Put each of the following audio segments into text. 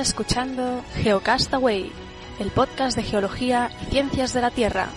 escuchando Geocastaway, el podcast de geología y ciencias de la Tierra.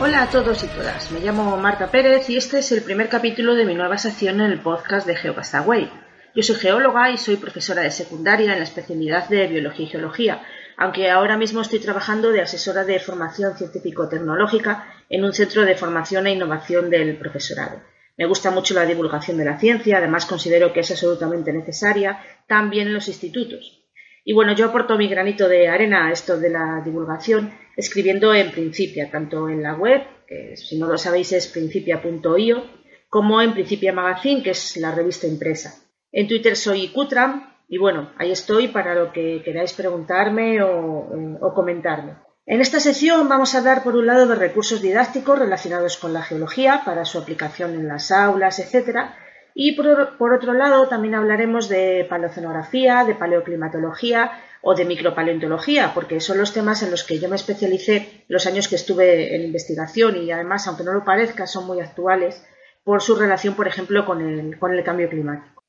Hola a todos y todas, me llamo Marta Pérez y este es el primer capítulo de mi nueva sección en el podcast de Geocastaway. Yo soy geóloga y soy profesora de secundaria en la especialidad de Biología y Geología, aunque ahora mismo estoy trabajando de asesora de formación científico-tecnológica en un centro de formación e innovación del profesorado. Me gusta mucho la divulgación de la ciencia, además considero que es absolutamente necesaria también en los institutos. Y bueno, yo aporto mi granito de arena a esto de la divulgación escribiendo en Principia, tanto en la web, que si no lo sabéis es principia.io, como en Principia Magazine, que es la revista impresa. En Twitter soy Cutram y bueno, ahí estoy para lo que queráis preguntarme o, comentarme. En esta sesión vamos a hablar por un lado de recursos didácticos relacionados con la geología para su aplicación en las aulas, etcétera, y por, otro lado también hablaremos de paleocenografía, de paleoclimatología o de micropaleontología, porque son los temas en los que yo me especialicé los años que estuve en investigación y además, aunque no lo parezca, son muy actuales por su relación, por ejemplo, con el cambio climático.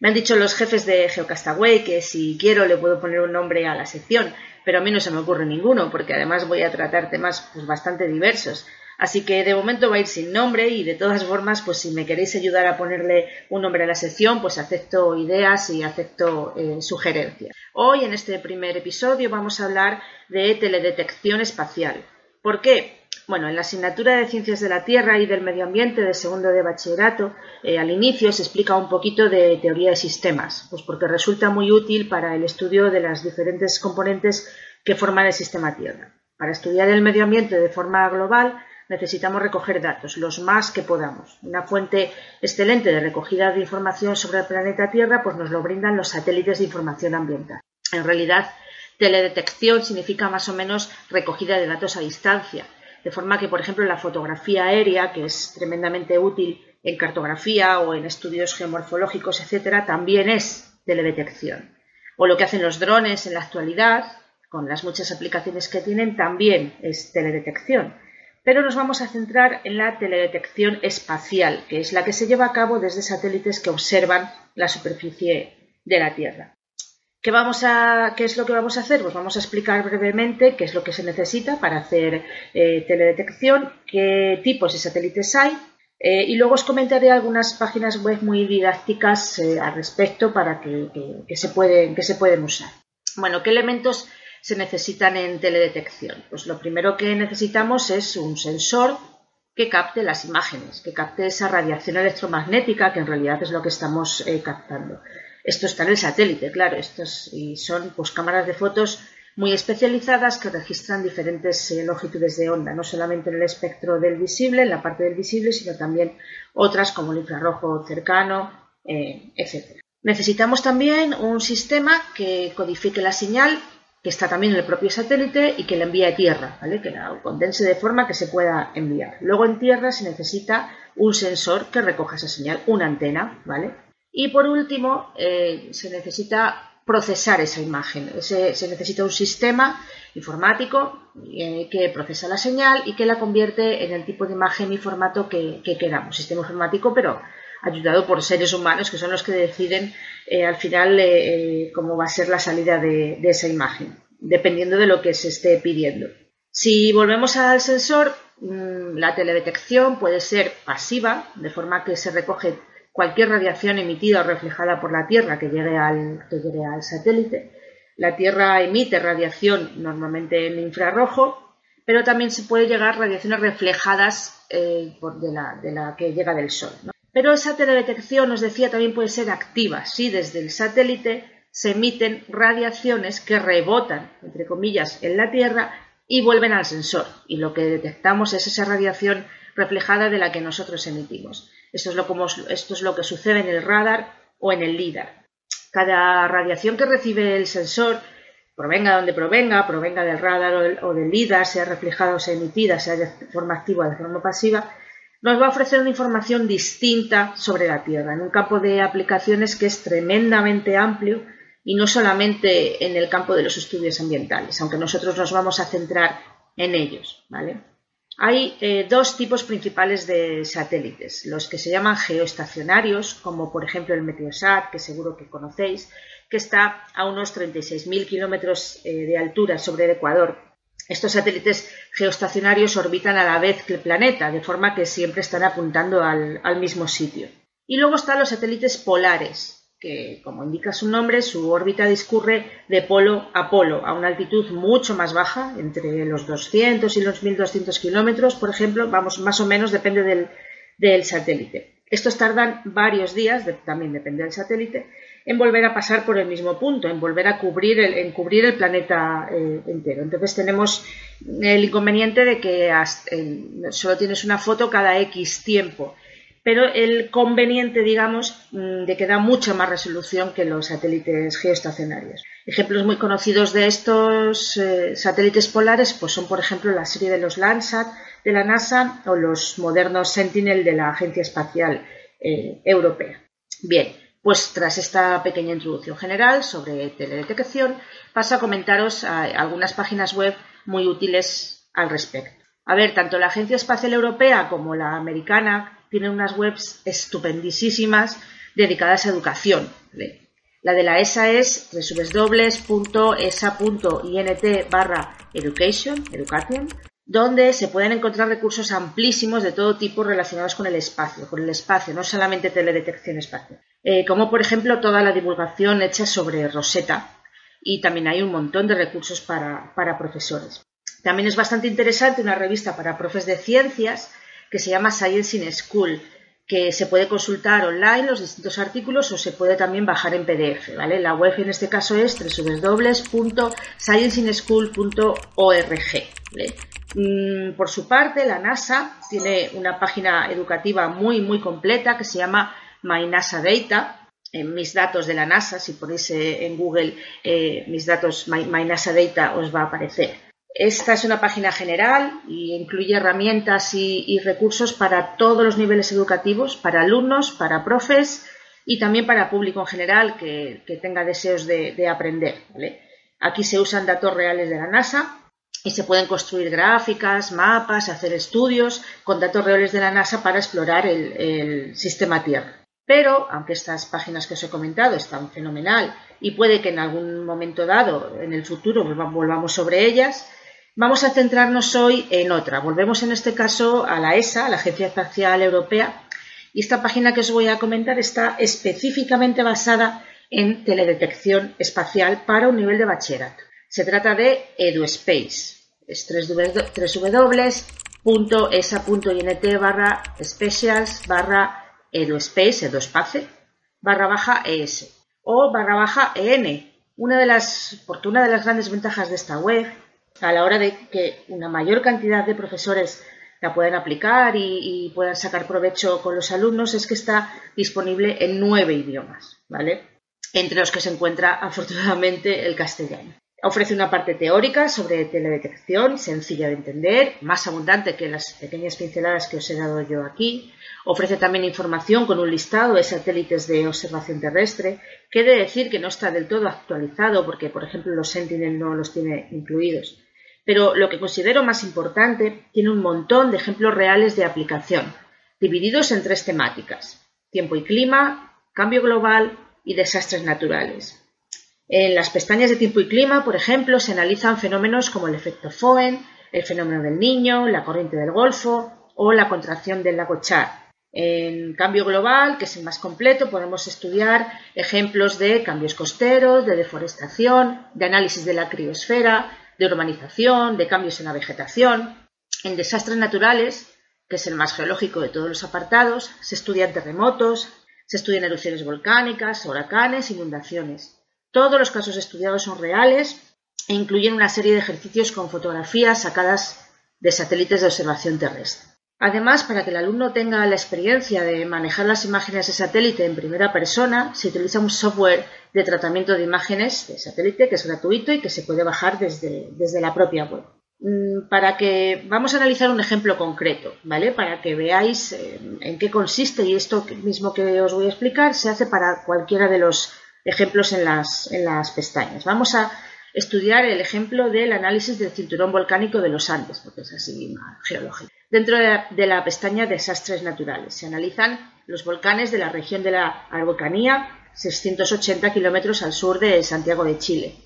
Me han dicho los jefes de Geocastaway que si quiero le puedo poner un nombre a la sección, pero a mí no se me ocurre ninguno, porque además voy a tratar temas pues, bastante diversos. Así que de momento va a ir sin nombre y de todas formas, pues si me queréis ayudar a ponerle un nombre a la sección, pues acepto ideas y acepto eh, sugerencias. Hoy en este primer episodio vamos a hablar de teledetección espacial. ¿Por qué? Bueno, en la asignatura de Ciencias de la Tierra y del Medio Ambiente de segundo de bachillerato, eh, al inicio se explica un poquito de teoría de sistemas, pues porque resulta muy útil para el estudio de las diferentes componentes que forman el sistema Tierra. Para estudiar el medio ambiente de forma global necesitamos recoger datos, los más que podamos. Una fuente excelente de recogida de información sobre el planeta Tierra pues nos lo brindan los satélites de información ambiental. En realidad, teledetección significa más o menos recogida de datos a distancia de forma que, por ejemplo, la fotografía aérea, que es tremendamente útil en cartografía o en estudios geomorfológicos, etcétera, también es teledetección. O lo que hacen los drones en la actualidad, con las muchas aplicaciones que tienen, también es teledetección. Pero nos vamos a centrar en la teledetección espacial, que es la que se lleva a cabo desde satélites que observan la superficie de la Tierra. ¿Qué, vamos a, ¿Qué es lo que vamos a hacer? Pues vamos a explicar brevemente qué es lo que se necesita para hacer eh, teledetección, qué tipos de satélites hay eh, y luego os comentaré algunas páginas web muy didácticas eh, al respecto para que, se pueden, que se pueden usar. Bueno, ¿qué elementos se necesitan en teledetección? Pues lo primero que necesitamos es un sensor que capte las imágenes, que capte esa radiación electromagnética que en realidad es lo que estamos captando. Esto está en el satélite, claro, estos y son pues cámaras de fotos muy especializadas que registran diferentes eh, longitudes de onda, no solamente en el espectro del visible, en la parte del visible, sino también otras como el infrarrojo cercano, eh, etc. Necesitamos también un sistema que codifique la señal que está también en el propio satélite y que la envíe a tierra, ¿vale? que la condense de forma que se pueda enviar. Luego en tierra se necesita un sensor que recoja esa señal, una antena, ¿vale? Y por último, eh, se necesita procesar esa imagen. Se, necesita un sistema informático eh, que procesa la señal y que la convierte en el tipo de imagen y formato que, queramos. Sistema informático, pero ayudado por seres humanos que son los que deciden eh, al final cómo va a ser la salida de, esa imagen, dependiendo de lo que se esté pidiendo. Si volvemos al sensor, mm, la teledetección puede ser pasiva, de forma que se recoge cualquier radiación emitida o reflejada por la Tierra que llegue al, que llegue al satélite. La Tierra emite radiación normalmente en infrarrojo, pero también se puede llegar radiaciones reflejadas eh, de, la, de, la, que llega del Sol. Pero esa teledetección, os decía, también puede ser activa. Si desde el satélite se emiten radiaciones que rebotan, entre comillas, en la Tierra y vuelven al sensor. Y lo que detectamos es esa radiación reflejada de la que nosotros emitimos. Esto es, lo, que sucede en el radar o en el LIDAR. Cada radiación que recibe el sensor, provenga de donde provenga, provenga del radar o del LIDAR, sea reflejada o sea emitida, sea de forma activa o de forma pasiva, nos va a ofrecer una información distinta sobre la Tierra, en un campo de aplicaciones que es tremendamente amplio y no solamente en el campo de los estudios ambientales, aunque nosotros nos vamos a centrar en ellos, ¿vale? Hay eh, dos tipos principales de satélites, los que se llaman geoestacionarios, como por ejemplo el Meteosat, que seguro que conocéis, que está a unos 36.000 kilómetros eh, de altura sobre el Ecuador. Estos satélites geoestacionarios orbitan a la vez que el planeta, de forma que siempre están apuntando al mismo sitio. Y luego están los satélites polares, que, como indica su nombre, su órbita discurre de polo a polo, a una altitud mucho más baja, entre los 200 y los 1200 kilómetros, por ejemplo, vamos, más o menos depende del, satélite. Estos tardan varios días, también depende del satélite, en volver a pasar por el mismo punto, en volver a cubrir el, en cubrir el planeta eh, entero. Entonces tenemos el inconveniente de que solo tienes una foto cada X tiempo pero el conveniente, digamos, mm, de que da mucha más resolución que los satélites geoestacionarios. Ejemplos muy conocidos de estos eh, satélites polares pues son, por ejemplo, la serie de los Landsat de la NASA o los modernos Sentinel de la Agencia Espacial eh, Europea. Bien, pues tras esta pequeña introducción general sobre teledetección, paso a comentaros algunas páginas web muy útiles al respecto. A ver, tanto la Agencia Espacial Europea como la americana tienen unas webs estupendísimas dedicadas a educación. La de la ESA es www.esa.int barra education, education, donde se pueden encontrar recursos amplísimos de todo tipo relacionados con el espacio, con el espacio, no solamente teledetección espacial, eh, como por ejemplo toda la divulgación hecha sobre Rosetta y también hay un montón de recursos para, para profesores. También es bastante interesante una revista para profes de ciencias que se llama Science in School, que se puede consultar online los distintos artículos o se puede también bajar en PDF. ¿vale? La web en este caso es www.scienceinschool.org. Mm, por su parte, la NASA tiene una página educativa muy, muy completa que se llama My NASA Data, en mis datos de la NASA, si ponéis eh, en Google eh, mis datos My, NASA Data os va a aparecer. Esta es una página general y incluye herramientas y, recursos para todos los niveles educativos, para alumnos, para profes y también para público en general que, tenga deseos de, aprender. Aquí se usan datos reales de la NASA y se pueden construir gráficas, mapas, hacer estudios con datos reales de la NASA para explorar el, el sistema Tierra. Pero, aunque estas páginas que os he comentado están fenomenal y puede que en algún momento dado, en el futuro, volvamos sobre ellas, Vamos a centrarnos hoy en otra. Volvemos en este caso a la ESA, la Agencia Espacial Europea, y esta página que os voy a comentar está específicamente basada en teledetección espacial para un nivel de bachillerato. Se trata de EduSpace. Es www.esa.int barra specials barra eduspace, eduspace, barra baja es o barra baja en. Una de las, porque una de las grandes ventajas de esta web a la hora de que una mayor cantidad de profesores la puedan aplicar y, puedan sacar provecho con los alumnos es que está disponible en nueve idiomas, ¿vale? Entre los que se encuentra afortunadamente el castellano. Ofrece una parte teórica sobre teledetección, sencilla de entender, más abundante que las pequeñas pinceladas que os he dado yo aquí. Ofrece también información con un listado de satélites de observación terrestre, que he de decir que no está del todo actualizado porque, por ejemplo, los Sentinel no los tiene incluidos pero lo que considero más importante tiene un montón de ejemplos reales de aplicación, divididos en tres temáticas, tiempo y clima, cambio global y desastres naturales. En las pestañas de tiempo y clima, por ejemplo, se analizan fenómenos como el efecto Foehn, el fenómeno del niño, la corriente del Golfo o la contracción del lago Chad. En cambio global, que es el más completo, podemos estudiar ejemplos de cambios costeros, de deforestación, de análisis de la criosfera, de urbanización, de cambios en la vegetación. En desastres naturales, que es el más geológico de todos los apartados, se estudian terremotos, se estudian erupciones volcánicas, huracanes, inundaciones. Todos los casos estudiados son reales e incluyen una serie de ejercicios con fotografías sacadas de satélites de observación terrestre. Además, para que el alumno tenga la experiencia de manejar las imágenes de satélite en primera persona, se utiliza un software de tratamiento de imágenes de satélite que es gratuito y que se puede bajar desde, la propia web. Mm, para que vamos a analizar un ejemplo concreto, ¿vale? Para que veáis eh, en qué consiste y esto mismo que os voy a explicar se hace para cualquiera de los ejemplos en las, en las pestañas. Vamos a estudiar el ejemplo del análisis del cinturón volcánico de los Andes, porque es así geológico. Dentro de la, pestaña Desastres naturales se analizan los volcanes de la región de la Araucanía, 680 kilómetros al sur de Santiago de Chile,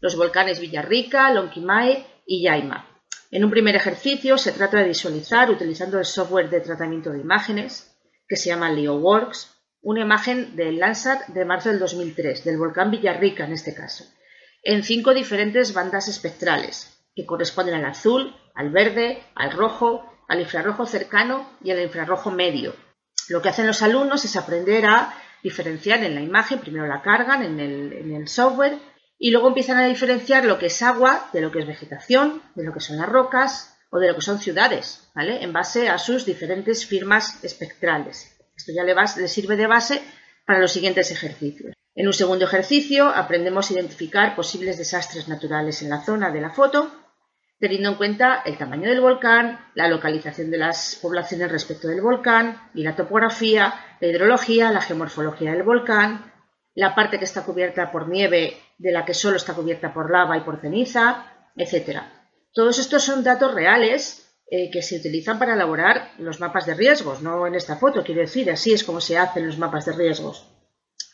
los volcanes Villarrica, Lonquimay y Yaima. En un primer ejercicio se trata de visualizar, utilizando el software de tratamiento de imágenes, que se llama LeoWorks, una imagen del Landsat de marzo del 2003, del volcán Villarrica en este caso en cinco diferentes bandas espectrales, que corresponden al azul, al verde, al rojo, al infrarrojo cercano y al infrarrojo medio. Lo que hacen los alumnos es aprender a diferenciar en la imagen, primero la cargan en el, software y luego empiezan a diferenciar lo que es agua de lo que es vegetación, de lo que son las rocas o de lo que son ciudades, ¿vale? En base a sus diferentes firmas espectrales. Esto ya le, le sirve de base para los siguientes ejercicios. En un segundo ejercicio aprendemos a identificar posibles desastres naturales en la zona de la foto, teniendo en cuenta el tamaño del volcán, la localización de las poblaciones respecto del volcán y la topografía, la hidrología, la geomorfología del volcán, la parte que está cubierta por nieve de la que solo está cubierta por lava y por ceniza, etc. Todos estos son datos reales eh, que se utilizan para elaborar los mapas de riesgos, no en esta foto, quiero decir, así es como se hacen los mapas de riesgos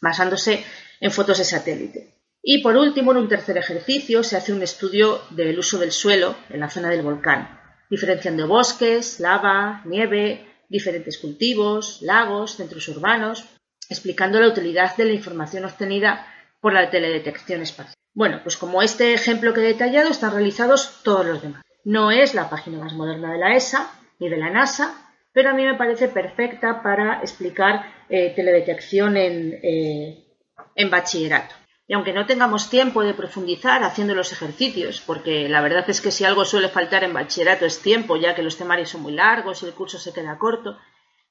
basándose en fotos de satélite. Y por último, en un tercer ejercicio, se hace un estudio del uso del suelo en la zona del volcán, diferenciando bosques, lava, nieve, diferentes cultivos, lagos, centros urbanos, explicando la utilidad de la información obtenida por la teledetección espacial. Bueno, pues como este ejemplo que he detallado, están realizados todos los demás. No es la página más moderna de la ESA ni de la NASA, pero a mí me parece perfecta para explicar eh, teledetección eh, en, bachillerato. Y aunque no tengamos tiempo de profundizar haciendo los ejercicios, porque la verdad es que si algo suele faltar en bachillerato es tiempo, ya que los temarios son muy largos y el curso se queda corto,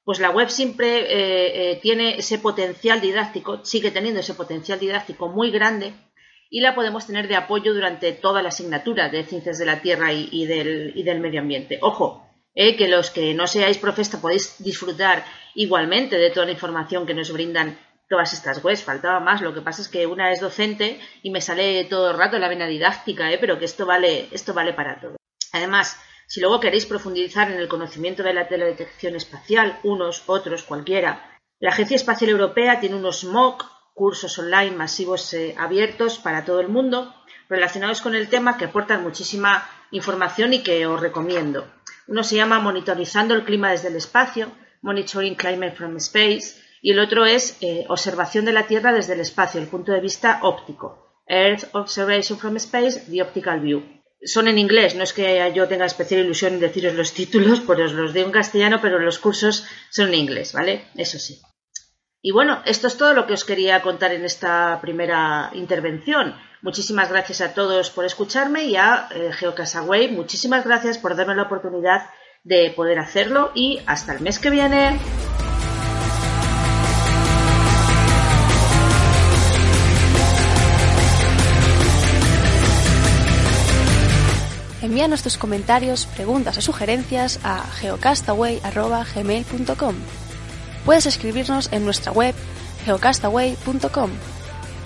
pues la web siempre eh, tiene ese potencial didáctico, sigue teniendo ese potencial didáctico muy grande y la podemos tener de apoyo durante toda la asignatura de ciencias de la Tierra y, del, y del medio ambiente. Ojo, eh, que los que no seáis profesores podéis disfrutar igualmente de toda la información que nos brindan todas estas webs. Faltaba más. Lo que pasa es que una es docente y me sale todo el rato la vena didáctica, ¿eh? pero que esto vale, esto vale para todo. Además, si luego queréis profundizar en el conocimiento de la teledetección espacial, unos, otros, cualquiera, la Agencia Espacial Europea tiene unos MOOC, cursos online masivos eh, abiertos para todo el mundo, relacionados con el tema que aportan muchísima información y que os recomiendo. Uno se llama Monitorizando el clima desde el espacio, Monitoring Climate from Space, y el otro es eh, Observación de la Tierra desde el espacio, el punto de vista óptico, Earth Observation from Space, The Optical View. Son en inglés, no es que yo tenga especial ilusión en deciros los títulos, pues os los digo en castellano, pero los cursos son en inglés, ¿vale? Eso sí. Y bueno, esto es todo lo que os quería contar en esta primera intervención. Muchísimas gracias a todos por escucharme y a eh, Geocasaway, muchísimas gracias por darme la oportunidad de poder hacerlo y hasta el mes que viene. Envíanos tus comentarios, preguntas o sugerencias a geocastaway.gmail.com Puedes escribirnos en nuestra web geocastaway.com